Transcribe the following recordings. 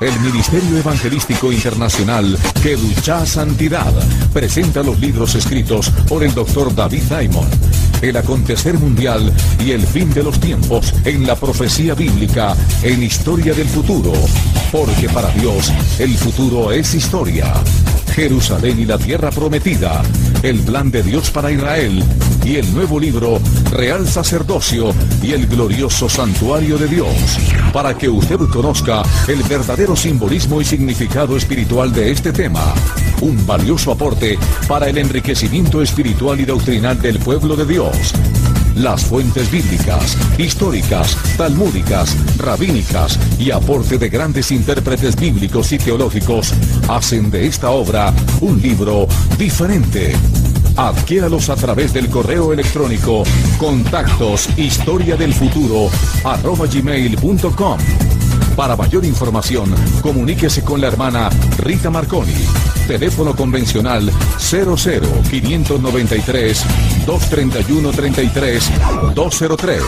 El Ministerio Evangelístico Internacional que lucha santidad presenta los libros escritos por el doctor David Diamond. El acontecer mundial y el fin de los tiempos en la profecía bíblica en historia del futuro. Porque para Dios el futuro es historia. Jerusalén y la tierra prometida, el plan de Dios para Israel y el nuevo libro Real Sacerdocio y el glorioso santuario de Dios, para que usted conozca el verdadero simbolismo y significado espiritual de este tema. Un valioso aporte para el enriquecimiento espiritual y doctrinal del pueblo de Dios las fuentes bíblicas, históricas, talmúdicas, rabínicas y aporte de grandes intérpretes bíblicos y teológicos hacen de esta obra un libro diferente. Adquiéralos a través del correo electrónico contactos historia del futuro gmail.com. Para mayor información, comuníquese con la hermana Rita Marconi. Teléfono convencional 00 593 231 33 203.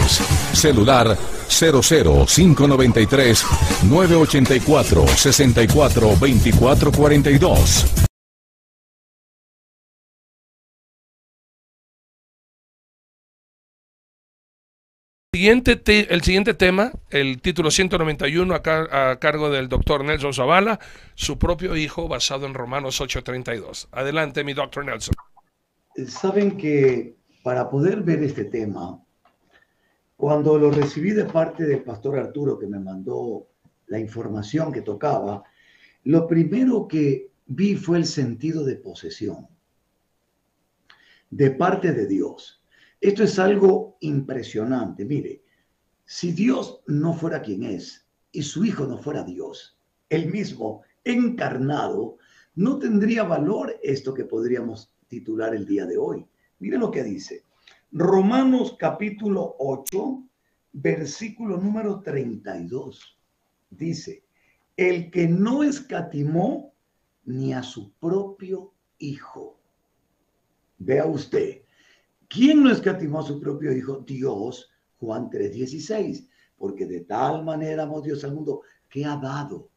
Celular 00 593 984 64 24 42. El siguiente tema, el título 191 a, a, cargo del doctor Nelson Zavala, su propio hijo basado en Romanos 8:32. Adelante, mi doctor Nelson. Saben que para poder ver este tema, cuando lo recibí de parte del pastor Arturo que me mandó la información que tocaba, lo primero que vi fue el sentido de posesión de parte de Dios. Esto es algo impresionante. Mire, si Dios no fuera quien es y su Hijo no fuera Dios, el mismo encarnado, no tendría valor esto que podríamos titular el día de hoy. Mire lo que dice. Romanos capítulo 8, versículo número 32. Dice, el que no escatimó ni a su propio Hijo. Vea usted, ¿Quién no escatimó a su propio Hijo? Dios, Juan 3:16, porque de tal manera amó Dios al mundo que ha dado.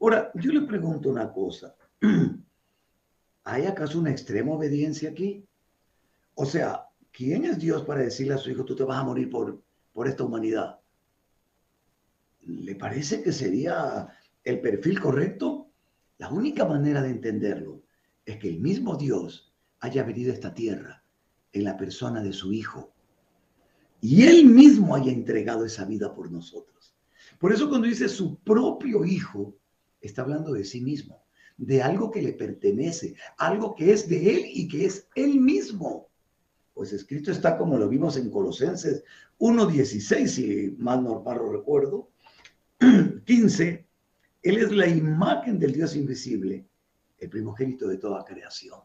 Ahora, yo le pregunto una cosa. ¿Hay acaso una extrema obediencia aquí? O sea, ¿quién es Dios para decirle a su hijo, tú te vas a morir por, por esta humanidad? ¿Le parece que sería el perfil correcto? La única manera de entenderlo es que el mismo Dios haya venido a esta tierra en la persona de su Hijo. Y Él mismo haya entregado esa vida por nosotros. Por eso cuando dice su propio Hijo, está hablando de sí mismo, de algo que le pertenece, algo que es de Él y que es Él mismo. Pues escrito está como lo vimos en Colosenses 1.16, si mal no lo recuerdo, 15, Él es la imagen del Dios invisible, el primogénito de toda creación.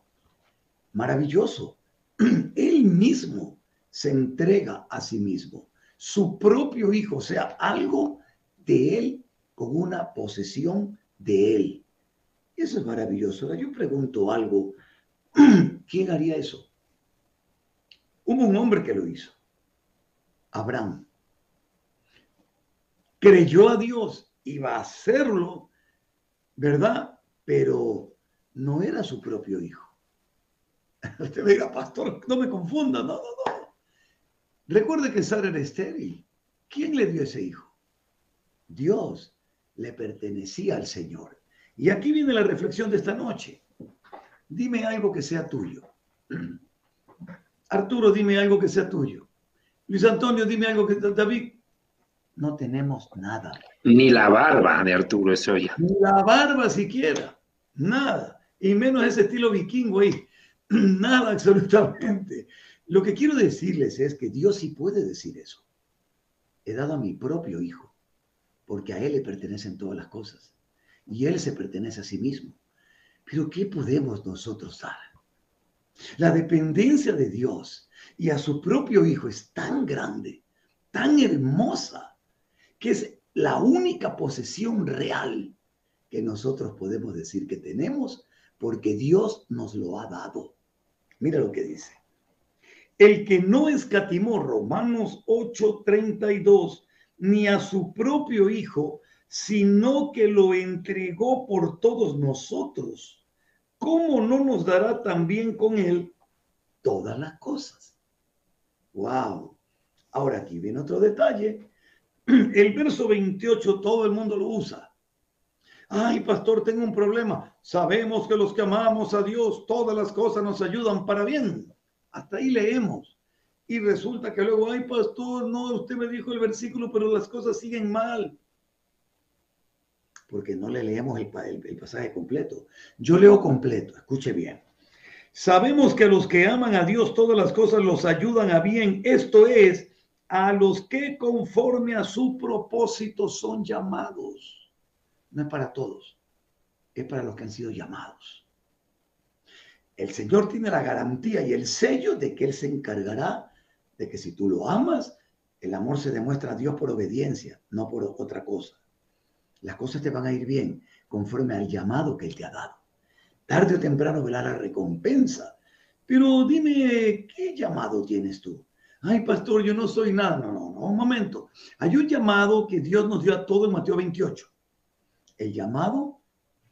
Maravilloso. Él mismo se entrega a sí mismo, su propio hijo, o sea, algo de él con una posesión de él. Eso es maravilloso. yo pregunto algo, ¿quién haría eso? Hubo un hombre que lo hizo, Abraham. Creyó a Dios, iba a hacerlo, ¿verdad? Pero no era su propio hijo. Usted me diga, pastor, no me confunda. No, no, no. Recuerde que Sara era estéril. ¿Quién le dio ese hijo? Dios le pertenecía al Señor. Y aquí viene la reflexión de esta noche. Dime algo que sea tuyo. Arturo, dime algo que sea tuyo. Luis Antonio, dime algo que David. No tenemos nada. Ni la barba de Arturo es ya. Ni la barba siquiera. Nada. Y menos ese estilo vikingo ahí. Nada absolutamente. Lo que quiero decirles es que Dios sí puede decir eso. He dado a mi propio hijo, porque a Él le pertenecen todas las cosas. Y Él se pertenece a sí mismo. Pero ¿qué podemos nosotros dar? La dependencia de Dios y a su propio hijo es tan grande, tan hermosa, que es la única posesión real que nosotros podemos decir que tenemos porque Dios nos lo ha dado. Mira lo que dice. El que no escatimó, Romanos 8:32, ni a su propio Hijo, sino que lo entregó por todos nosotros. ¿Cómo no nos dará también con él todas las cosas? Wow. Ahora aquí viene otro detalle. El verso 28 todo el mundo lo usa. Ay, pastor, tengo un problema. Sabemos que los que amamos a Dios, todas las cosas nos ayudan para bien. Hasta ahí leemos. Y resulta que luego, ay, pastor, no, usted me dijo el versículo, pero las cosas siguen mal. Porque no le leemos el, el pasaje completo. Yo leo completo, escuche bien. Sabemos que a los que aman a Dios todas las cosas los ayudan a bien. Esto es, a los que conforme a su propósito son llamados no es para todos, es para los que han sido llamados. El Señor tiene la garantía y el sello de que Él se encargará de que si tú lo amas, el amor se demuestra a Dios por obediencia, no por otra cosa. Las cosas te van a ir bien conforme al llamado que Él te ha dado. Tarde o temprano verá la recompensa. Pero dime, ¿qué llamado tienes tú? Ay, pastor, yo no soy nada. No, no, no, un momento. Hay un llamado que Dios nos dio a todos en Mateo 28 el llamado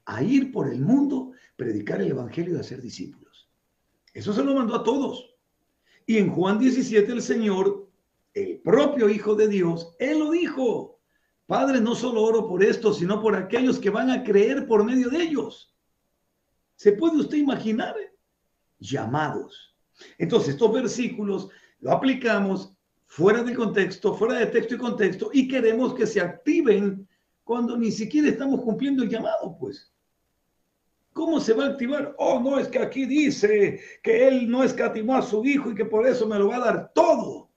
a ir por el mundo, predicar el Evangelio y hacer discípulos. Eso se lo mandó a todos. Y en Juan 17 el Señor, el propio Hijo de Dios, Él lo dijo. Padre, no solo oro por esto, sino por aquellos que van a creer por medio de ellos. ¿Se puede usted imaginar? Llamados. Entonces, estos versículos lo aplicamos fuera de contexto, fuera de texto y contexto, y queremos que se activen cuando ni siquiera estamos cumpliendo el llamado, pues. ¿Cómo se va a activar? Oh, no, es que aquí dice que él no escatimó a su hijo y que por eso me lo va a dar todo.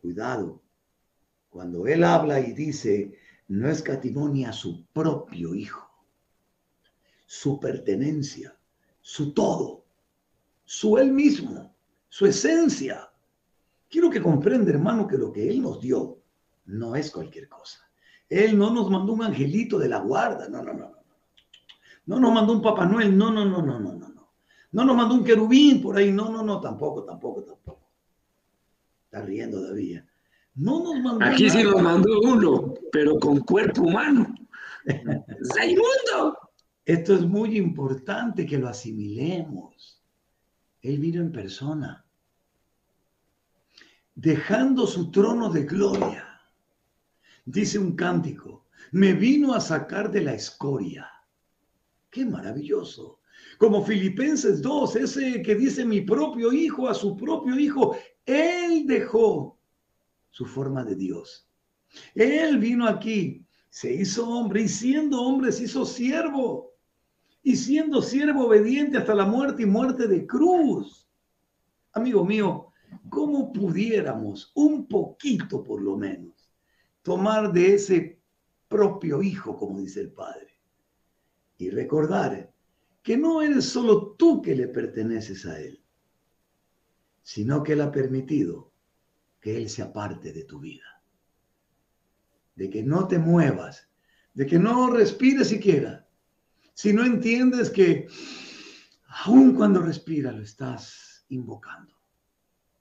Cuidado, cuando él habla y dice, no escatimó ni a su propio hijo, su pertenencia, su todo, su él mismo, su esencia. Quiero que comprenda, hermano, que lo que él nos dio no es cualquier cosa. Él no nos mandó un angelito de la guarda, no, no, no, no. No nos mandó un Papá Noel, no, no, no, no, no, no, no. No nos mandó un querubín por ahí, no, no, no, tampoco, tampoco, tampoco. Está riendo todavía. No nos mandó. Aquí sí nos mandó uno, pero con cuerpo humano. ¡Raimundo! Esto es muy importante que lo asimilemos. Él vino en persona, dejando su trono de gloria dice un cántico, me vino a sacar de la escoria. Qué maravilloso. Como Filipenses 2, ese que dice mi propio hijo a su propio hijo, él dejó su forma de Dios. Él vino aquí, se hizo hombre y siendo hombre se hizo siervo. Y siendo siervo obediente hasta la muerte y muerte de cruz. Amigo mío, ¿cómo pudiéramos un poquito por lo menos tomar de ese propio hijo, como dice el Padre, y recordar que no eres solo tú que le perteneces a Él, sino que Él ha permitido que Él sea parte de tu vida, de que no te muevas, de que no respires siquiera, si no entiendes que aun cuando respira lo estás invocando,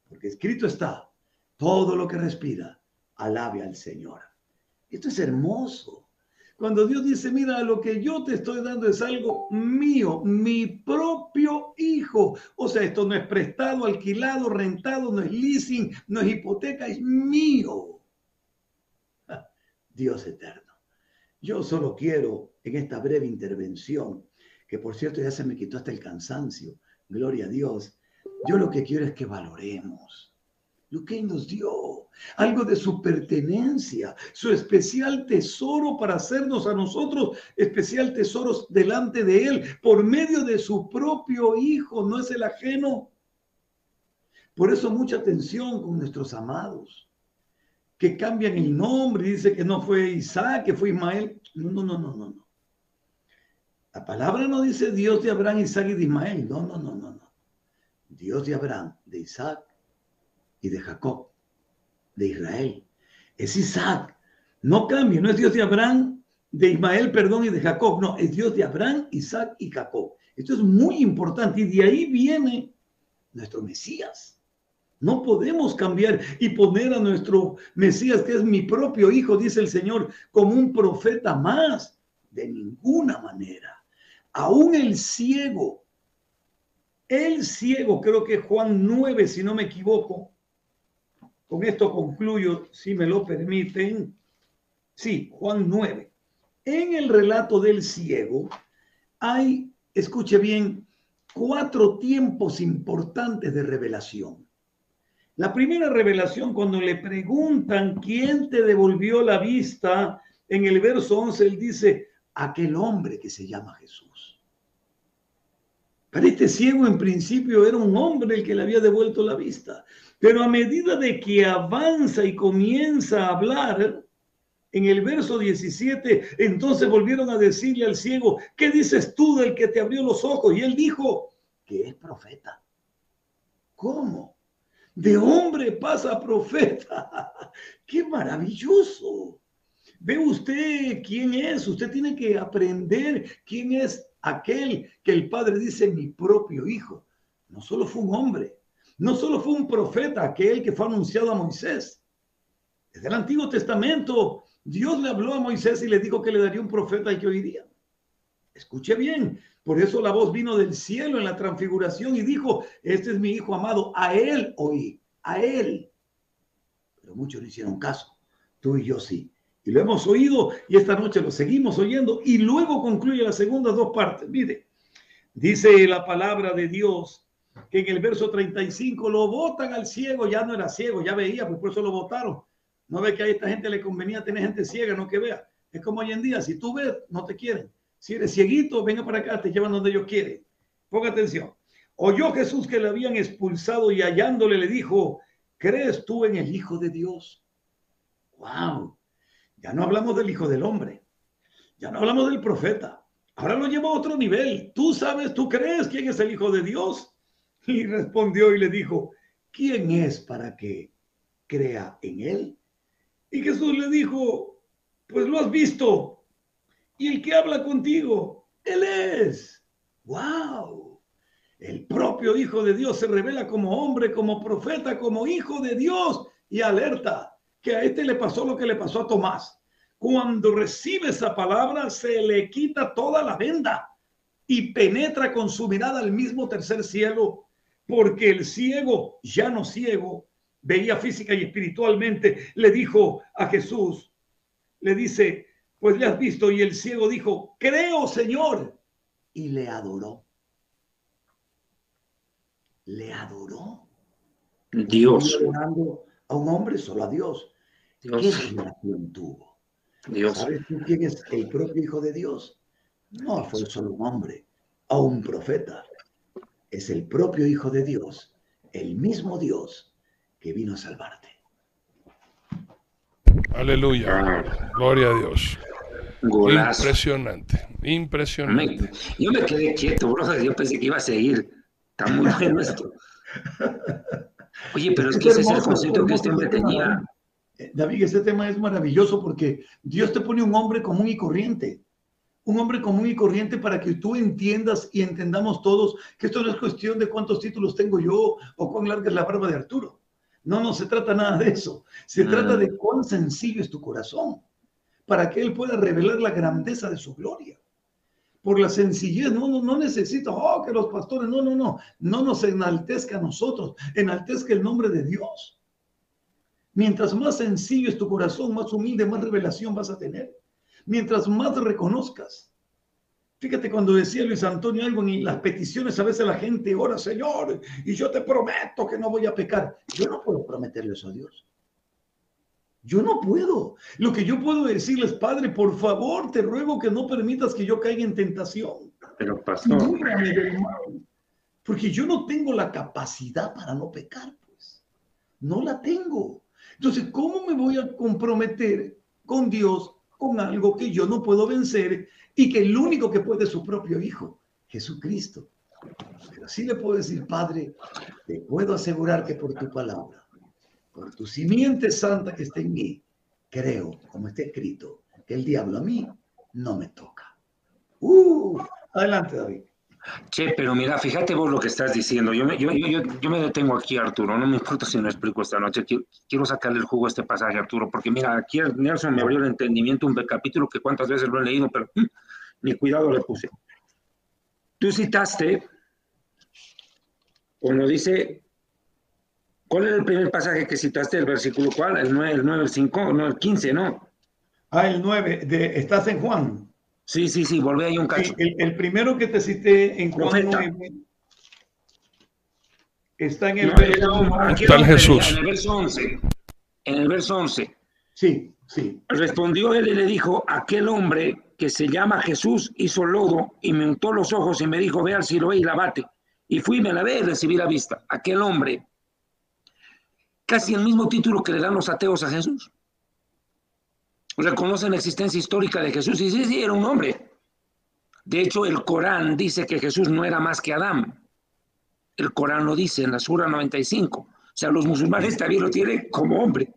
porque escrito está, todo lo que respira alabe al Señor. Esto es hermoso. Cuando Dios dice, mira, lo que yo te estoy dando es algo mío, mi propio hijo. O sea, esto no es prestado, alquilado, rentado, no es leasing, no es hipoteca, es mío. Dios eterno. Yo solo quiero en esta breve intervención, que por cierto ya se me quitó hasta el cansancio, gloria a Dios, yo lo que quiero es que valoremos lo que nos dio algo de su pertenencia, su especial tesoro para hacernos a nosotros especial tesoros delante de Él por medio de su propio Hijo, no es el ajeno. Por eso mucha atención con nuestros amados, que cambian el nombre dice que no fue Isaac, que fue Ismael. No, no, no, no. no. La palabra no dice Dios de Abraham, Isaac y de Ismael. No, no, no, no, no. Dios de Abraham, de Isaac y de Jacob de Israel. Es Isaac. No cambia, no es Dios de Abraham, de Ismael, perdón, y de Jacob. No, es Dios de Abraham, Isaac y Jacob. Esto es muy importante y de ahí viene nuestro Mesías. No podemos cambiar y poner a nuestro Mesías, que es mi propio hijo, dice el Señor, como un profeta más. De ninguna manera. Aún el ciego, el ciego, creo que Juan 9, si no me equivoco. Con esto concluyo, si me lo permiten. Sí, Juan 9. En el relato del ciego hay, escuche bien, cuatro tiempos importantes de revelación. La primera revelación, cuando le preguntan quién te devolvió la vista, en el verso 11 él dice, aquel hombre que se llama Jesús. Para este ciego en principio era un hombre el que le había devuelto la vista, pero a medida de que avanza y comienza a hablar, en el verso 17, entonces volvieron a decirle al ciego, ¿qué dices tú del que te abrió los ojos? Y él dijo, que es profeta. ¿Cómo? de hombre pasa profeta. ¡Qué maravilloso! Ve usted quién es, usted tiene que aprender quién es aquel que el Padre dice mi propio hijo. No solo fue un hombre, no solo fue un profeta, aquel que fue anunciado a Moisés. Desde el Antiguo Testamento, Dios le habló a Moisés y le dijo que le daría un profeta al que oiría. Escuche bien, por eso la voz vino del cielo en la transfiguración y dijo, este es mi hijo amado, a él oí, a él. Pero muchos no hicieron caso, tú y yo sí. Y lo hemos oído y esta noche lo seguimos oyendo y luego concluye las segundas dos partes. Mire, dice la palabra de Dios que en el verso 35 lo votan al ciego, ya no era ciego, ya veía, pues por eso lo votaron. No ve que a esta gente le convenía tener gente ciega, no que vea. Es como hoy en día, si tú ves, no te quieren. Si eres cieguito, venga para acá, te llevan donde ellos quieren. Ponga atención. Oyó Jesús que le habían expulsado y hallándole le dijo, ¿crees tú en el Hijo de Dios? ¡Wow! Ya no hablamos del Hijo del Hombre. Ya no hablamos del profeta. Ahora lo llevo a otro nivel. Tú sabes, tú crees quién es el Hijo de Dios. Y respondió y le dijo, ¿quién es para que crea en él? Y Jesús le dijo, pues lo has visto y el que habla contigo, Él es. ¡Wow! El propio Hijo de Dios se revela como hombre, como profeta, como Hijo de Dios y alerta que a este le pasó lo que le pasó a Tomás. Cuando recibe esa palabra, se le quita toda la venda y penetra con su mirada al mismo tercer cielo, porque el ciego, ya no ciego, veía física y espiritualmente, le dijo a Jesús, le dice, pues le has visto. Y el ciego dijo, creo, Señor. Y le adoró. Le adoró. Dios. Adorando a un hombre, solo a Dios. Dios. ¿Qué relación tuvo? Dios. ¿Sabes tú quién es el propio Hijo de Dios? No fue solo un hombre, a un profeta. Es el propio Hijo de Dios, el mismo Dios que vino a salvarte. Aleluya. Gloria a Dios. Impresionante, impresionante. yo me quedé quieto, bro. Yo pensé que iba a seguir. Está muy bueno esto. Oye, pero es, que ese es el concepto que este hombre tenía. Eh, David, este tema es maravilloso porque Dios te pone un hombre común y corriente. Un hombre común y corriente para que tú entiendas y entendamos todos que esto no es cuestión de cuántos títulos tengo yo o cuán larga es la barba de Arturo. No, no se trata nada de eso. Se trata de cuán sencillo es tu corazón para que Él pueda revelar la grandeza de su gloria. Por la sencillez, no, no, no necesito, oh, que los pastores, no, no, no, no nos enaltezca a nosotros, enaltezca el nombre de Dios. Mientras más sencillo es tu corazón, más humilde, más revelación vas a tener. Mientras más reconozcas. Fíjate cuando decía Luis Antonio algo en las peticiones, a veces la gente ora, Señor, y yo te prometo que no voy a pecar. Yo no puedo prometerle eso a Dios. Yo no puedo. Lo que yo puedo decirles, Padre, por favor, te ruego que no permitas que yo caiga en tentación. Pero pastor. Porque yo no tengo la capacidad para no pecar, pues. No la tengo. Entonces, ¿cómo me voy a comprometer con Dios con algo que yo no puedo vencer y que el único que puede es su propio Hijo, Jesucristo? Pero sí le puedo decir, Padre, te puedo asegurar que por tu palabra por tu simiente santa que está en mí, creo, como está escrito, que el diablo a mí no me toca. Uh, adelante, David. Che, pero mira, fíjate vos lo que estás diciendo. Yo me, detengo aquí, Arturo. No me importa si no explico esta noche. Quiero, quiero, sacarle el jugo a este pasaje, Arturo, porque mira, aquí Nelson me abrió el entendimiento un capítulo que cuántas veces lo he leído, pero mm, ni cuidado le puse. Tú citaste, cuando dice, ¿cuál era el primer pasaje que citaste? ¿El versículo cuál? ¿El 9, el 9, el 5? No, el 15, ¿no? Ah, el 9, de, estás en Juan. Sí, sí, sí, volví ahí un cacho. el, el, primero que te cité en Juan 9 está en el, No, verso, no, aquí Está el Jesús. En el verso 11. En el verso 11. Sí, sí. Respondió él y le dijo, aquel hombre que se llama Jesús hizo lodo y me untó los ojos y me dijo, ve al Siloé y lavate. Y fui, me lavé y recibí la vista. Aquel hombre, casi el mismo título que le dan los ateos a Jesús. Reconocen la existencia histórica de Jesús y sí, sí, era un hombre. De hecho, el Corán dice que Jesús no era más que Adán. El Corán lo dice en la Sura 95. O sea, los musulmanes también lo tienen como hombre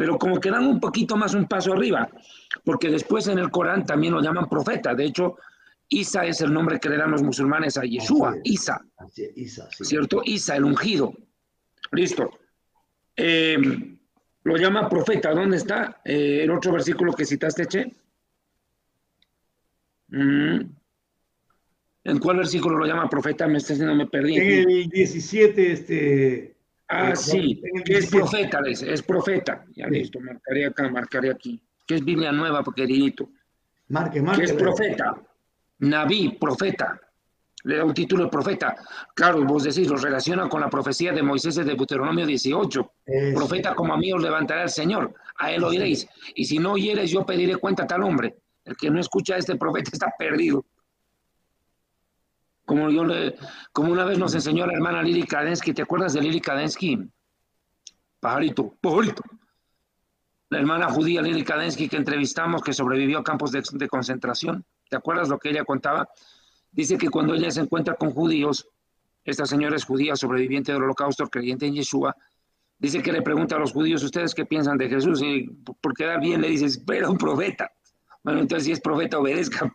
pero como que dan un poquito más un paso arriba, porque después en el Corán también lo llaman profeta. De hecho, Isa es el nombre que le dan los musulmanes a Yeshua. Isa, Isa, sí. ¿cierto? Isa, el ungido. Listo. Eh, lo llama profeta. ¿Dónde está Eh, el otro versículo que citaste, Che? Mm. ¿En cuál versículo lo llama profeta? Me está haciendo, me perdí. En el 17, este. Ah, eh, sí, que es 17. profeta, es profeta. Ya Sí. listo, marcaré acá, marcaré aquí. Que es Biblia nueva, queridito. Marque, Que marque. es profeta. Naví, profeta. Le da un título de profeta. Claro, vos decís, lo relaciona con la profecía de Moisés de Deuteronomio 18. Profeta como a mí os levantará el Señor, a él oiréis. Y si no oyeres, yo pediré cuenta a tal hombre. El que no escucha a este profeta está perdido. Como, yo le, como una vez nos enseñó la hermana Lili Kadensky, ¿te acuerdas de Lili Kadensky? Pajarito, pajarito. La hermana judía Lili Kadensky que entrevistamos, que sobrevivió a campos de, de concentración. ¿Te acuerdas lo que ella contaba? Dice que cuando ella se encuentra con judíos, esta señora es judía, sobreviviente del holocausto, creyente en Yeshua, dice que le pregunta a los judíos, ¿ustedes qué piensan de Jesús? Y por quedar bien le dices, era un profeta. Bueno, entonces si es profeta, obedezca.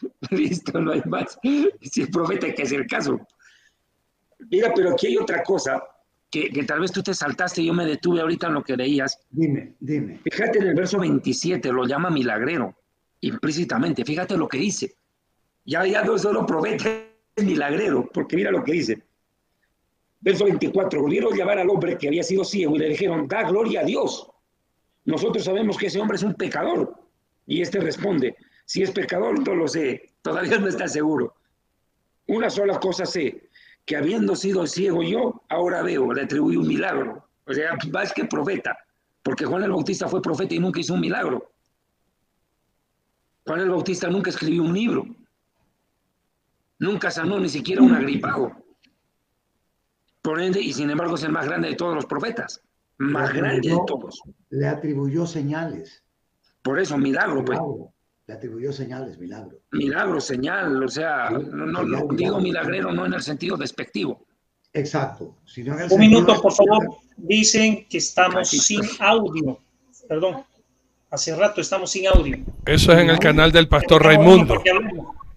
Listo, no hay más. Si es profeta, hay que hacer caso. Mira, pero aquí hay otra cosa que, que tal vez tú te saltaste y yo me detuve ahorita en lo que leías. Dime, dime. Fíjate en el verso 27, lo llama milagrero, implícitamente. Fíjate lo que dice. Ya, ya no es solo profeta, es milagrero, porque mira lo que dice. Verso 24, volvieron a llamar al hombre que había sido ciego y le dijeron, da gloria a Dios. Nosotros sabemos que ese hombre es un pecador. Y este responde, si es pecador, no lo sé, todavía no está seguro. Una sola cosa sé, que habiendo sido ciego yo, ahora veo, le atribuí un milagro. O sea, más que profeta, porque Juan el Bautista fue profeta y nunca hizo un milagro. Juan el Bautista nunca escribió un libro. Nunca sanó ni siquiera un agripado. Por ende, y sin embargo es el más grande de todos los profetas. Más grande de todos. Le atribuyó señales. Por eso, milagro, pues. Le atribuyó señales, milagro. Milagro, señal, o sea, no, no, no, digo milagrero no en el sentido despectivo. Exacto. Sino en el Un minuto, de- por favor. Dicen que estamos sin audio. Perdón. Hace rato estamos sin audio. Eso es en el canal del Pastor Raimundo.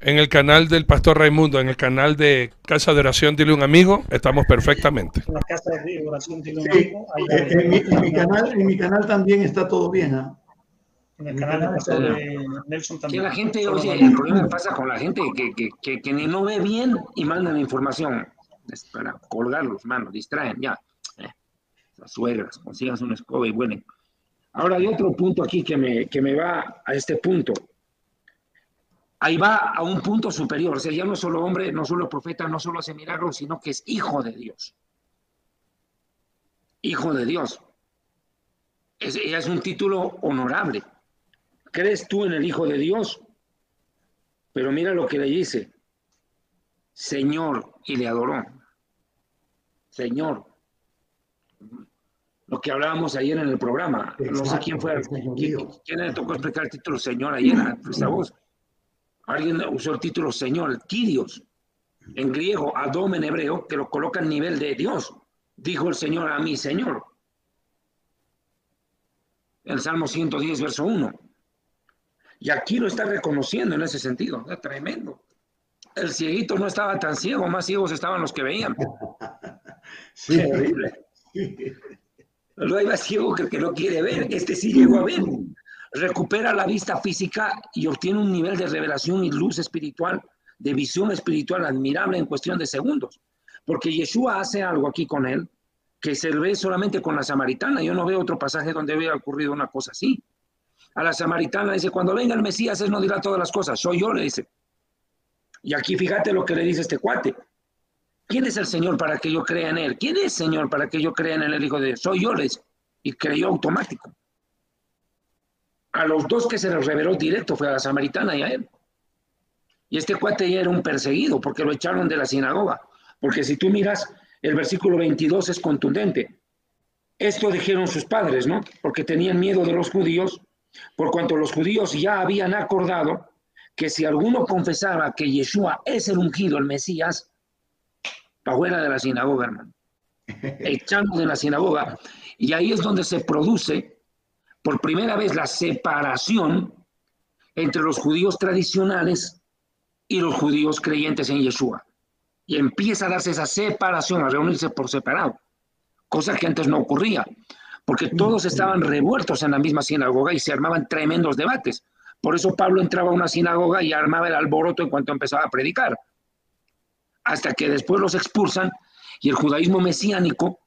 En el canal del Pastor Raimundo, en el canal de Casa de Oración, dile un amigo, estamos perfectamente. En la casa de oración de un Sí, amigo, ahí eh, en, mi, en mi canal, en mi canal también está todo bien, ¿ah? En el canal del pastor de Nelson Que también. la gente, oye, María. el problema pasa con la gente que, que, que, que ni no ve bien y mandan información Es para colgarlos, mano, distraen, ya. Eh, las suegras, consigas una escoba y vuelen. Ahora hay otro punto aquí que me, que me va a este punto. Ahí va a un punto superior, o sea, ya no es solo hombre, no solo profeta, no solo hace milagros, sino que es hijo de Dios. Hijo de Dios. Es, es un título honorable. ¿Crees tú en el Hijo de Dios? Pero mira lo que le dice. Señor, y le adoró. Señor. Lo que hablábamos ayer en el programa. no sé quién fue. ¿quién, quién le tocó explicar el título Señor ayer? Esta voz. Alguien usó el título Señor, el Kyrios. En griego, Adom en hebreo, que lo coloca en nivel de Dios. Dijo el Señor a mí, Señor. El Salmo 110, verso 1. Y aquí lo está reconociendo en ese sentido. Es tremendo. el cieguito no estaba tan ciego, más ciegos estaban los que veían. Sí. Terrible. No iba ciego que el que no quiere ver, este sí llegó a ver. Recupera la vista física y obtiene un nivel de revelación y luz espiritual, de visión espiritual admirable en cuestión de segundos. Porque Yeshua hace algo aquí con él que se ve solamente con la samaritana. Yo no veo otro pasaje donde hubiera ocurrido una cosa así. A la samaritana dice, cuando venga el Mesías, él no dirá todas las cosas, soy yo, le dice. Y aquí fíjate lo que le dice este cuate. ¿Quién es el Señor para que yo crea en él? ¿Quién es Señor para que yo crea en el Hijo de Dios? Soy yo, le dice. Y creyó automático. A los dos que se les reveló directo fue a la samaritana y a él. Y este cuate ya era un perseguido porque lo echaron de la sinagoga. Porque si tú miras, el versículo 22 es contundente. Esto dijeron sus padres, ¿no? Porque tenían miedo de los judíos, por cuanto los judíos ya habían acordado que si alguno confesaba que Yeshua es el ungido, el Mesías, para fuera de la sinagoga, hermano. Echando de la sinagoga. Y ahí es donde se produce por primera vez la separación entre los judíos tradicionales y los judíos creyentes en Yeshua. Y empieza a darse esa separación, a reunirse por separado, cosa que antes no ocurría, porque todos estaban revueltos en la misma sinagoga y se armaban tremendos debates. Por eso Pablo entraba a una sinagoga y armaba el alboroto en cuanto empezaba a predicar. Hasta que después los expulsan y el judaísmo mesiánico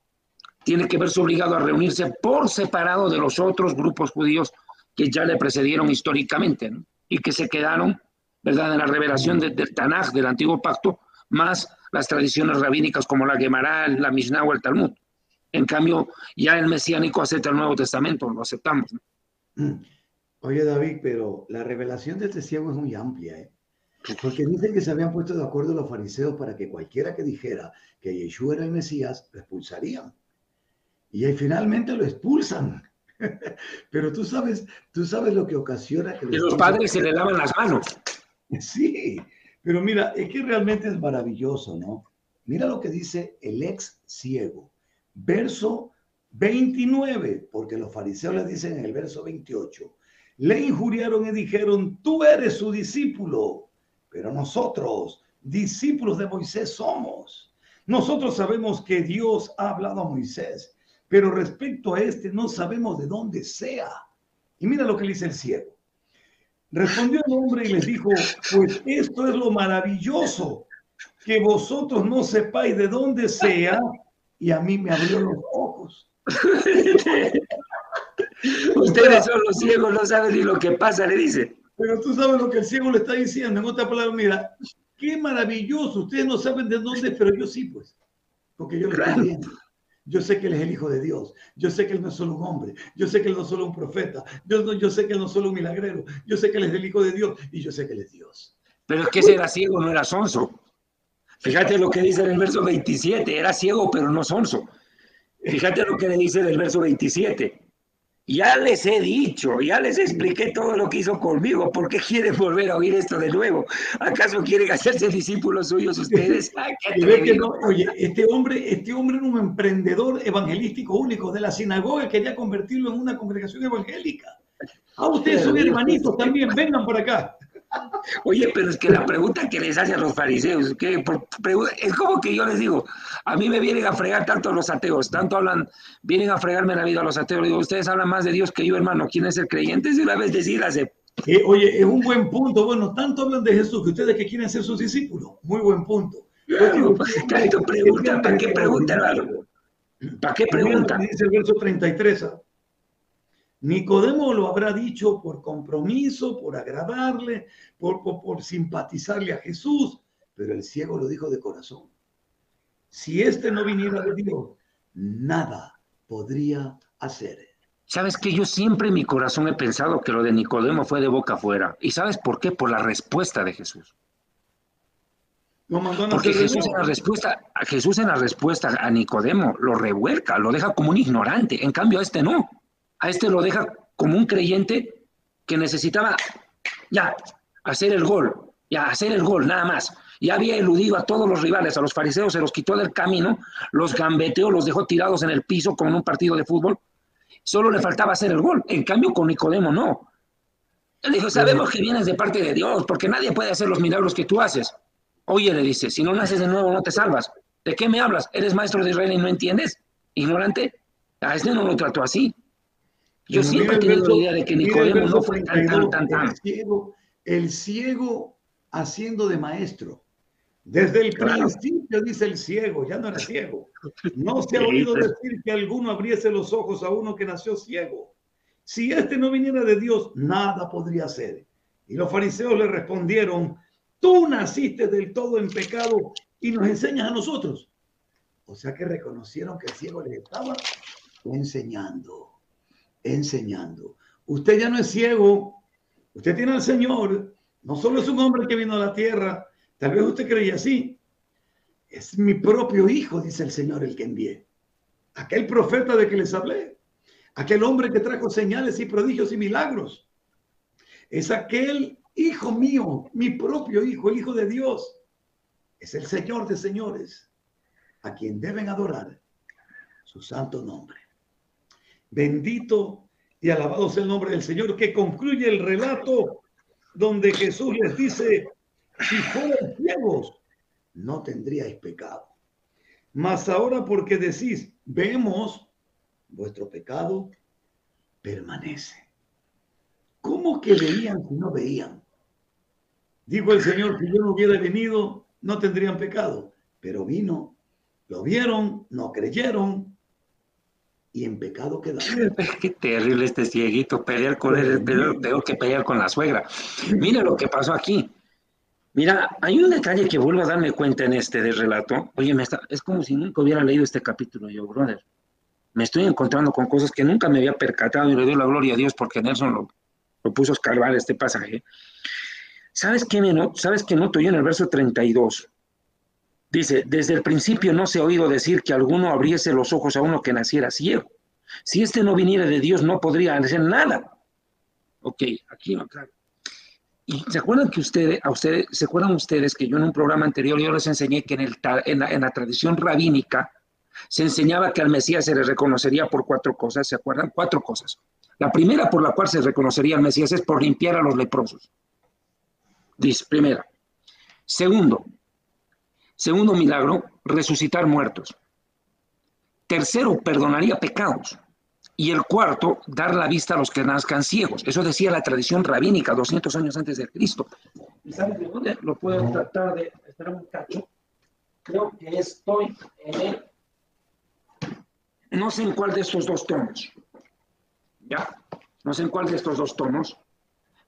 tiene que verse obligado a reunirse por separado de los otros grupos judíos que ya le precedieron históricamente ¿no? y que se quedaron, ¿verdad?, en la revelación de, del Tanaj, del Antiguo Pacto, más las tradiciones rabínicas como la Gemara, la Mishnah o el Talmud. En cambio, ya el mesiánico acepta el Nuevo Testamento, lo aceptamos. ¿no? Oye, David, pero la revelación de este ciego es muy amplia, ¿eh? Porque dicen que se habían puesto de acuerdo los fariseos para que cualquiera que dijera que Yeshua era el Mesías, lo expulsarían. Y ahí finalmente lo expulsan. Pero tú sabes, tú sabes lo que ocasiona que Y los padres se le lavan las manos. Sí, pero mira, es que realmente es maravilloso, ¿no? Mira lo que dice el ex ciego, verso 29, porque los fariseos le dicen en el verso 28, le injuriaron y dijeron, tú eres su discípulo, pero nosotros, discípulos de Moisés, somos. Nosotros sabemos que Dios ha hablado a Moisés, pero respecto a este no sabemos de dónde sea. Y mira lo que le dice el ciego. Respondió el hombre y les dijo, pues esto es lo maravilloso, que vosotros no sepáis de dónde sea, y a mí me abrió los ojos. Ustedes son los ciegos, no saben ni lo que pasa, le dice. Pero tú sabes lo que el ciego le está diciendo. En otra palabra, mira, qué maravilloso. Ustedes no saben de dónde, pero yo sí, pues. Porque yo lo Claro. estoy viendo. Yo sé que Él es el Hijo de Dios. Yo sé que Él no es solo un hombre. Yo sé que Él no es solo un profeta. Yo, no- yo sé que Él no es solo un milagrero. Yo sé que Él es el Hijo de Dios. Y yo sé que Él es Dios. Pero es que ese era ciego, no era sonso. Fíjate lo que dice en el verso 27, era ciego, pero no sonso. Fíjate lo que le dice en el verso 27. Ya les he dicho, ya les expliqué todo lo que hizo conmigo. ¿Por qué quieren volver a oír esto de nuevo? ¿Acaso quieren hacerse discípulos suyos ustedes? Ay, que no, oye, este hombre, este hombre era un emprendedor evangelístico único de la sinagoga, quería convertirlo en una congregación evangélica. Ah, ustedes son hermanitos también, vengan por acá. Oye, pero es que la pregunta que les hacen los fariseos, que por- pregu- es como que yo les digo, a mí me vienen a fregar tanto los ateos, tanto hablan, vienen a fregarme la vida a los ateos. Digo, ustedes hablan más de Dios que yo, hermano. ¿Quién es el creyente? Si una vez decir, hace Eh, oye, es un buen punto. Bueno, tanto hablan de Jesús que ustedes que quieren ser sus discípulos. Muy buen punto. Claro, tanto pregunta, ¿para qué pregunta, hermano? ¿Para qué Mira lo pregunta? que Dice el verso 33. Nicodemo lo habrá dicho por compromiso, por agradarle, por, por, por simpatizarle a Jesús, pero el ciego lo dijo de corazón. Si este no viniera de Dios, nada podría hacer. Sabes que yo siempre en mi corazón he pensado que lo de Nicodemo fue de boca afuera. ¿Y sabes por qué? Por la respuesta de Jesús. Porque Jesús en la respuesta, Jesús en la respuesta a Nicodemo lo revuelca, lo deja como un ignorante. En cambio, a este no. A este lo deja como un creyente que necesitaba ya hacer el gol, ya hacer el gol, nada más. Ya había eludido a todos los rivales, a los fariseos se los quitó del camino, los gambeteó, los dejó tirados en el piso como en un partido de fútbol. Solo le faltaba hacer el gol. En cambio, con Nicodemo no. Él dijo, sabemos que vienes de parte de Dios, porque nadie puede hacer los milagros que tú haces. Oye, le dice, si no naces de nuevo no te salvas. ¿De qué me hablas? ¿Eres maestro de Israel y no entiendes? Ignorante. A este no lo trató así. Yo siempre he tenido la idea de que Nicodemo no fue tan, tan, tan, tan. El ciego, el ciego haciendo de maestro. Desde el principio dice el ciego, ya no era ciego. No se ha oído decir que alguno abriese los ojos a uno que nació ciego. Si este no viniera de Dios, nada podría ser. Y los fariseos le respondieron, tú naciste del todo en pecado y nos enseñas a nosotros. O sea que reconocieron que el ciego les estaba enseñando, enseñando. Usted ya no es ciego, usted tiene al Señor, no solo es un hombre que vino a la tierra, Tal vez usted creía así. Es mi propio hijo, dice el Señor, el que envié. Aquel profeta de que les hablé. Aquel hombre que trajo señales y prodigios y milagros. Es aquel hijo mío, mi propio hijo, el hijo de Dios. Es el Señor de señores, a quien deben adorar su santo nombre. Bendito y alabado sea el nombre del Señor que concluye el relato donde Jesús les dice, si fueran ciegos, no tendríais pecado. Mas ahora porque decís, vemos, vuestro pecado permanece. ¿Cómo que veían si no veían? Dijo el Señor, si yo no hubiera venido, no tendrían pecado. Pero vino, lo vieron, no creyeron y en pecado quedaron. Qué terrible este cieguito, pelear con él es peor que pelear con la suegra. Mira lo que pasó aquí. Mira, hay un detalle que vuelvo a darme cuenta en este de relato. Oye, me está, es como si nunca hubiera leído este capítulo yo, brother. Me estoy encontrando con cosas que nunca me había percatado y le doy la gloria a Dios porque Nelson lo, lo puso a escarbar este pasaje. ¿Sabes qué, ¿Sabes qué noto yo en el verso 32? Dice, desde el principio no se ha oído decir que alguno abriese los ojos a uno que naciera ciego. Si este no viniera de Dios, no podría hacer nada. Ok, aquí no, claro. Y se acuerdan que ustedes, a ustedes, se acuerdan ustedes que yo en un programa anterior yo les enseñé que en, el, en, la, en la tradición rabínica se enseñaba que al Mesías se le reconocería por cuatro cosas, ¿se acuerdan? Cuatro cosas. La primera por la cual se reconocería al Mesías es por limpiar a los leprosos. Dice, primera. Segundo, segundo milagro, resucitar muertos. Tercero, perdonaría pecados. Y el cuarto, dar la vista a los que nazcan ciegos. Eso decía la tradición rabínica 200 años antes de Cristo. ¿Y sabes de dónde? Lo puedo tratar de... Esperar un cacho. Creo que estoy en el... No sé en cuál de estos dos tomos. ¿Ya? No sé en cuál de estos dos tomos.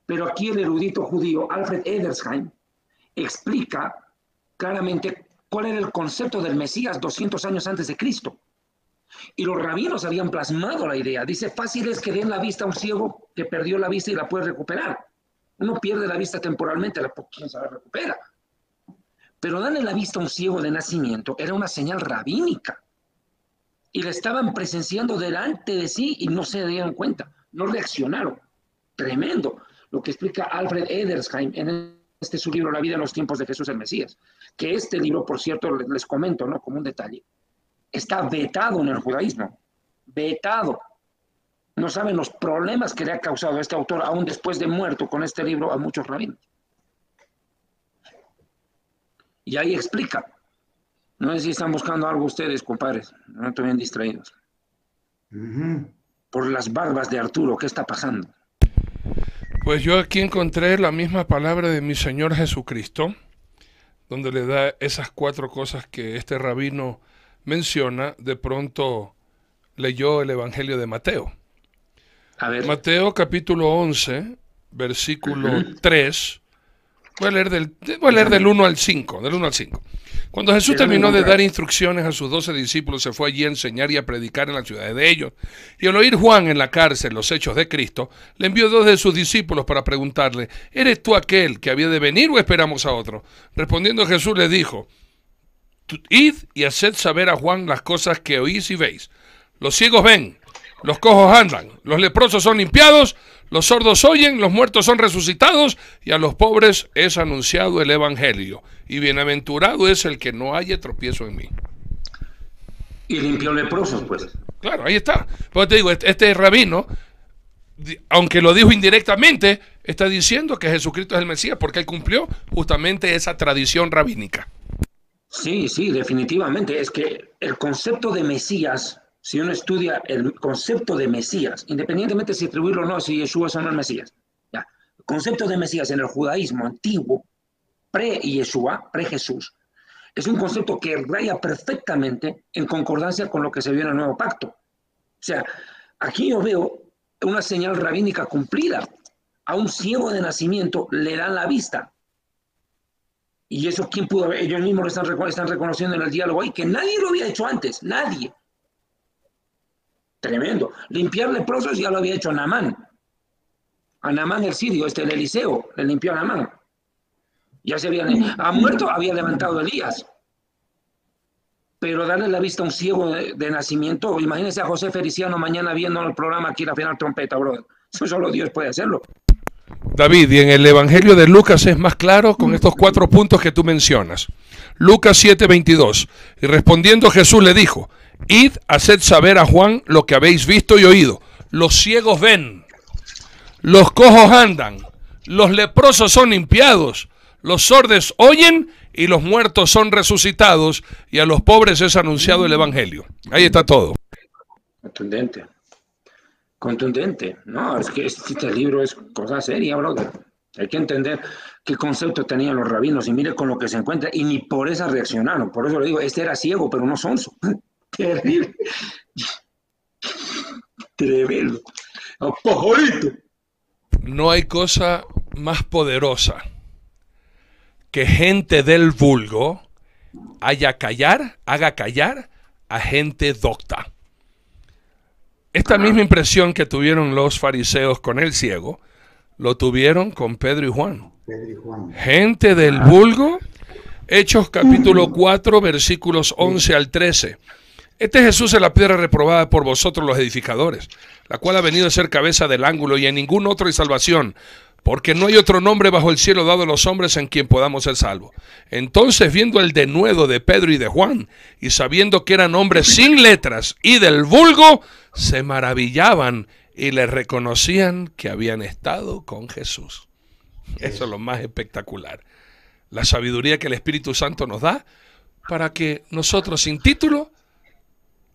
Pero aquí el erudito judío Alfred Edersheim explica claramente cuál era el concepto del Mesías 200 años antes de Cristo. Y los rabinos habían plasmado la idea. Dice, fácil es que den la vista a un ciego que perdió la vista y la puede recuperar. Uno pierde la vista temporalmente, la quién la recupera. Pero darle la vista a un ciego de nacimiento era una señal rabínica. Y la estaban presenciando delante de sí y no se dieron cuenta, no reaccionaron. Tremendo. Lo que explica Alfred Edersheim en este su libro La vida en los tiempos de Jesús el Mesías. Que este libro, por cierto, les comento, ¿no? Como un detalle está vetado en el judaísmo, vetado. No saben los problemas que le ha causado a este autor, aún después de muerto, con este libro a muchos rabinos. Y ahí explica. No sé si están buscando algo ustedes, compadres. No estoy bien distraídos. Por las barbas de Arturo, ¿qué está pasando? Pues yo aquí encontré la misma palabra de mi Señor Jesucristo, donde le da esas cuatro cosas que este rabino menciona, de pronto leyó el Evangelio de Mateo. Mateo capítulo 11, versículo 3. Voy a, leer del, voy a leer del 1 al 5, del 1 al 5. Cuando Jesús terminó de dar instrucciones a sus doce discípulos, se fue allí a enseñar y a predicar en las ciudades de ellos. Y al oír Juan en la cárcel los hechos de Cristo, le envió dos de sus discípulos para preguntarle, ¿eres tú aquel que había de venir o esperamos a otro? Respondiendo Jesús le dijo, Id y haced saber a Juan las cosas que oís y veis. Los ciegos ven, los cojos andan, los leprosos son limpiados, los sordos oyen, los muertos son resucitados y a los pobres es anunciado el Evangelio. Y bienaventurado es el que no haya tropiezo en mí. Y limpió leprosos, pues. Claro, ahí está. Pues te digo, este, este rabino, aunque lo dijo indirectamente, está diciendo que Jesucristo es el Mesías porque él cumplió justamente esa tradición rabínica. Sí, sí, definitivamente. Es que el concepto de Mesías, si uno estudia el concepto de Mesías, independientemente si atribuirlo o no, si Yeshua es o no el Mesías, el concepto de Mesías en el judaísmo antiguo, pre-Yeshua, pre-Jesús, es un concepto que raya perfectamente en concordancia con lo que se vio en el nuevo pacto. O sea, aquí yo veo una señal rabínica cumplida. A un ciego de nacimiento le dan la vista. Y eso, ¿quién pudo haber? Ellos mismos lo están, están reconociendo en el diálogo ahí, que nadie lo había hecho antes, nadie. Tremendo. Limpiar leprosos ya lo había hecho Namán. A Namán el sirio, este el Eliseo, le limpió a Namán. Ya se había, ha muerto, había levantado Elías. Pero darle la vista a un ciego de, nacimiento, imagínense a José Feliciano mañana viendo el programa aquí la final trompeta, bro. Eso solo Dios puede hacerlo. David, y en el Evangelio de Lucas es más claro con estos cuatro puntos que tú mencionas. Lucas 7:22. Y respondiendo Jesús le dijo, Id, haced saber a Juan lo que habéis visto y oído. Los ciegos ven, los cojos andan, los leprosos son limpiados, los sordos oyen y los muertos son resucitados y a los pobres es anunciado el Evangelio. Ahí está todo. Contundente. Contundente. No, es que este libro es cosa seria, brother. Hay que entender qué concepto tenían los rabinos y mire con lo que se encuentra y ni por esa reaccionaron. Por eso le digo, este era ciego, pero no sonso. Terrible. Tremendo. No hay cosa más poderosa que gente del vulgo haya callar, haga callar a gente docta. Esta misma impresión que tuvieron los fariseos con el ciego, lo tuvieron con Pedro y Juan. Gente del vulgo, Hechos capítulo 4, versículos 11 al 13. Este Jesús es la piedra reprobada por vosotros los edificadores, la cual ha venido a ser cabeza del ángulo y en ningún otro hay salvación, porque no hay otro nombre bajo el cielo dado a los hombres en quien podamos ser salvos. Entonces, viendo el denuedo de Pedro y de Juan, y sabiendo que eran hombres sin letras y del vulgo, se maravillaban y le reconocían que habían estado con Jesús. Eso es lo más espectacular. La sabiduría que el Espíritu Santo nos da para que nosotros, sin título,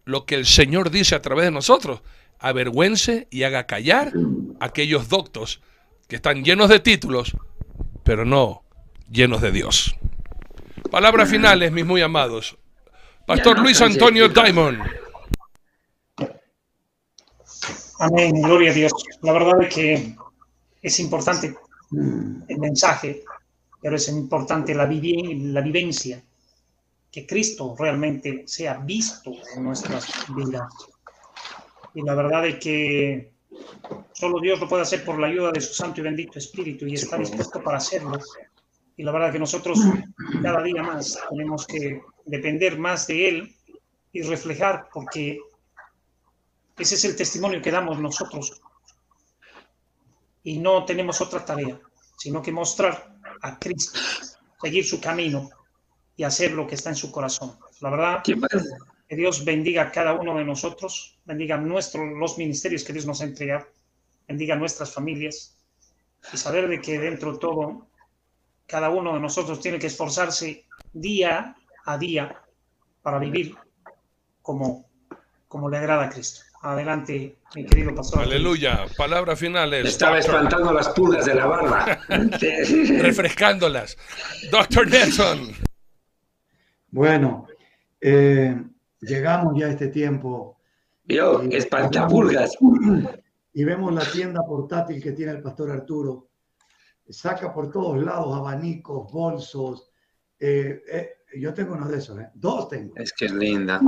lo que el Señor dice a través de nosotros, avergüence y haga callar a aquellos doctos que están llenos de títulos, pero no llenos de Dios. Palabras finales, mis muy amados. Pastor Luis Antonio Diamond. Amén, gloria a Dios. La verdad es que es importante el mensaje, pero es importante la, la vivencia, que Cristo realmente sea visto en nuestras vidas. Y la verdad es que Solo Dios lo puede hacer por la ayuda de su Santo y bendito Espíritu y está dispuesto para hacerlo. Y la verdad que nosotros cada día más tenemos que depender más de Él y reflejar, porque ese es el testimonio que damos nosotros. Y no tenemos otra tarea, sino que mostrar a Cristo, seguir su camino y hacer lo que está en su corazón. La verdad, que Dios bendiga a cada uno de nosotros, bendiga nuestros, los ministerios que Dios nos ha entregado, bendiga nuestras familias y saber de que dentro de todo, cada uno de nosotros tiene que esforzarse día a día para vivir como, como le agrada a Cristo. Adelante, mi querido pastor. Aleluya. Palabra final es. Estaba espantando las pulgas de la barba. Refrescándolas. Doctor Nelson. Bueno, eh, llegamos ya a este tiempo. Yo, espantapulgas. Y vemos la tienda portátil que tiene el pastor Arturo. Saca por todos lados abanicos, bolsos. Eh, eh, yo tengo uno de esos, ¿eh? dos tengo. Es que es linda.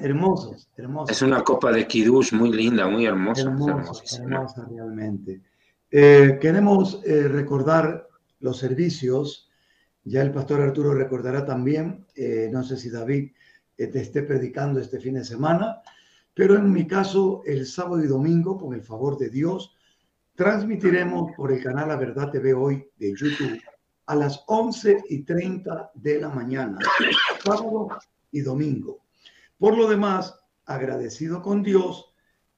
Hermosos, hermosos. Es una copa de Kiddush muy linda, muy hermosa. hermosa realmente. queremos recordar los servicios. Ya el pastor Arturo recordará también, no sé si David te esté predicando este fin de semana, pero en mi caso, el sábado y domingo, con el favor de Dios, transmitiremos por el canal La Verdad TV hoy de YouTube a las 11 y 30 de la mañana, sábado y domingo. Por lo demás, agradecido con Dios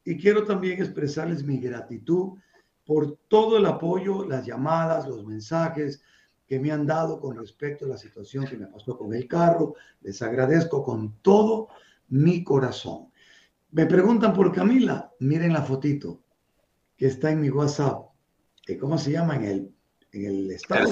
y quiero también expresarles mi gratitud por todo el apoyo, las llamadas, los mensajes que me han dado con respecto a la situación que me pasó con el carro. Les agradezco con todo mi corazón. Me preguntan por Camila, miren la fotito que está en mi WhatsApp. ¿Cómo se llama? En el, en el estado.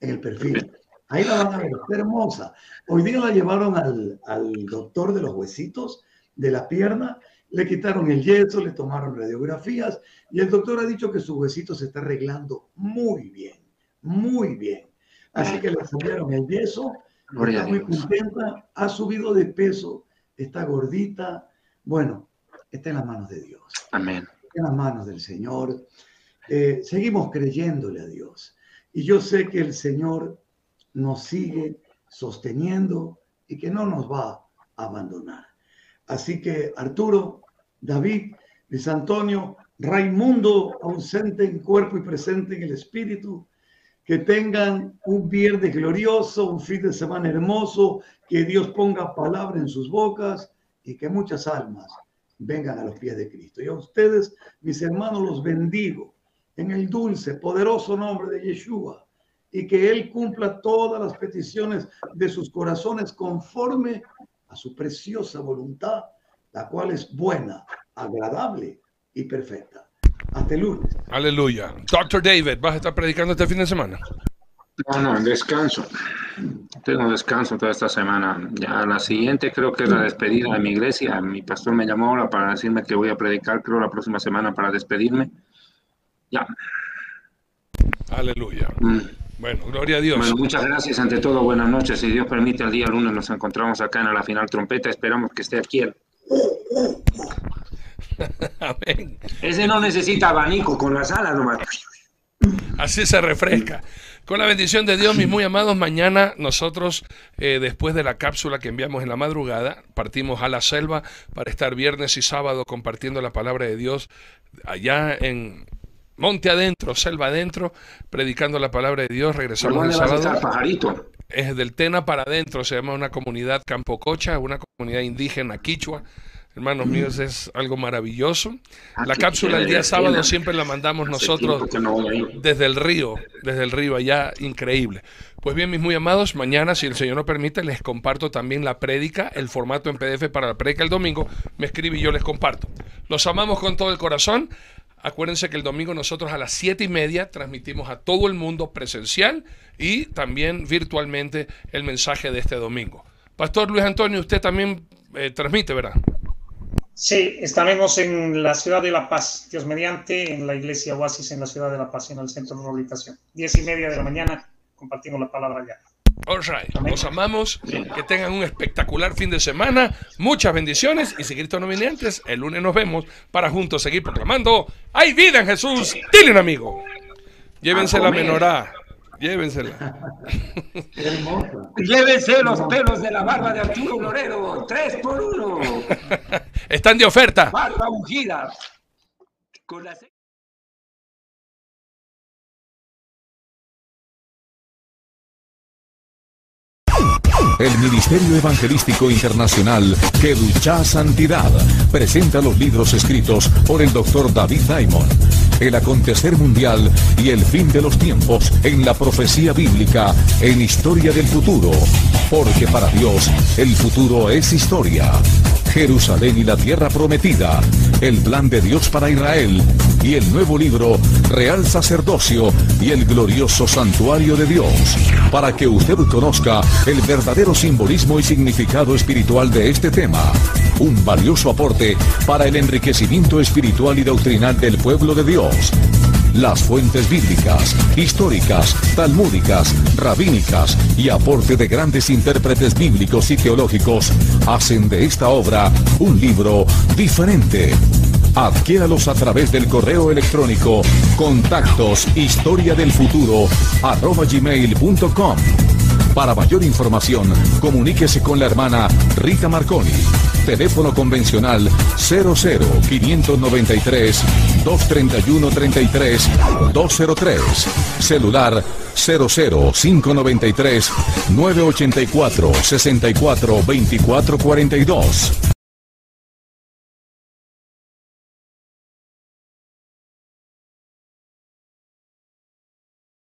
En el perfil. Ahí la van a ver, está hermosa. Hoy día la llevaron al, al doctor de los huesitos de la pierna le quitaron el yeso, le tomaron radiografías y el doctor ha dicho que su huesito se está arreglando muy bien, muy bien. Así que le cambiaron el yeso, está muy contenta, ha subido de peso, está gordita. Bueno, está en las manos de Dios. Amén. Está en las manos del Señor. Eh, seguimos creyéndole a Dios. Y yo sé que el Señor nos sigue sosteniendo y que no nos va a abandonar. Así que Arturo, David, Luis Antonio, Raimundo, ausente en cuerpo y presente en el espíritu, que tengan un viernes glorioso, un fin de semana hermoso, que Dios ponga palabra en sus bocas y que muchas almas vengan a los pies de Cristo. Y a ustedes, mis hermanos, los bendigo en el dulce, poderoso nombre de Yeshua y que Él cumpla todas las peticiones de sus corazones conforme a su preciosa voluntad la cual es buena, agradable y perfecta. Hasta el lunes. Aleluya. Doctor David, ¿vas a estar predicando este fin de semana? No, no, descanso. Tengo descanso toda esta semana. Ya la siguiente creo que es la despedida de mi iglesia. Mi pastor me llamó ahora para decirme que voy a predicar, creo, la próxima semana para despedirme. Ya. Aleluya. Mm. Bueno, gloria a Dios. Bueno, muchas gracias ante todo. Buenas noches. Si Dios permite, el día lunes nos encontramos acá en la final trompeta. Esperamos que esté aquí Amén. Ese no necesita abanico, con las alas nomás. Así se refresca. Con la bendición de Dios, mis muy amados, mañana nosotros, eh, después de la cápsula que enviamos en la madrugada, partimos a la selva para estar viernes y sábado compartiendo la palabra de Dios allá en Monte Adentro, selva adentro, predicando la palabra de Dios. Regresamos el sábado. pajarito? es del Tena para adentro, se llama una comunidad Campococha, una comunidad indígena quichua. Hermanos míos, es algo maravilloso. La cápsula el día sábado siempre la mandamos nosotros desde el río, desde el río allá, increíble. Pues bien, mis muy amados, mañana, si el Señor nos permite, les comparto también la prédica, el formato en PDF para la prédica el domingo. Me escribe y yo les comparto. Los amamos con todo el corazón. Acuérdense que el domingo nosotros a las siete y media transmitimos a todo el mundo presencial y también virtualmente el mensaje de este domingo. Pastor Luis Antonio, usted también eh, transmite, ¿verdad? Sí, estaremos en la ciudad de La Paz, Dios mediante, en la iglesia Oasis en la ciudad de La Paz, en el centro de rehabilitación. Diez y media de la mañana, compartimos la palabra ya. All right. Los amamos. Que tengan un espectacular fin de semana. Muchas bendiciones. Y si Cristo no viene antes, el lunes nos vemos para juntos seguir proclamando: ¡Hay vida en Jesús! Dile un amigo. Llévense la menorá. Llévensela. Llévense los pelos de la barba de Arturo Loredo. Tres por uno. Están de oferta. Barba ungida. Con la... El Ministerio Evangelístico Internacional Que Lucha Santidad presenta los libros escritos por el doctor David Diamond. El acontecer mundial y el fin de los tiempos en la profecía bíblica en historia del futuro. Porque para Dios el futuro es historia. Jerusalén y la tierra prometida, el plan de Dios para Israel y el nuevo libro Real Sacerdocio y el glorioso santuario de Dios, para que usted conozca el verdadero simbolismo y significado espiritual de este tema. Un valioso aporte para el enriquecimiento espiritual y doctrinal del pueblo de Dios las fuentes bíblicas, históricas, talmúdicas, rabínicas y aporte de grandes intérpretes bíblicos y teológicos hacen de esta obra un libro diferente. Adquiéralos a través del correo electrónico contactos historia del futuro gmail.com. Para mayor información, comuníquese con la hermana Rita Marconi. Teléfono convencional 00 593 231 33 203. Celular 00 593 984 64 24 42.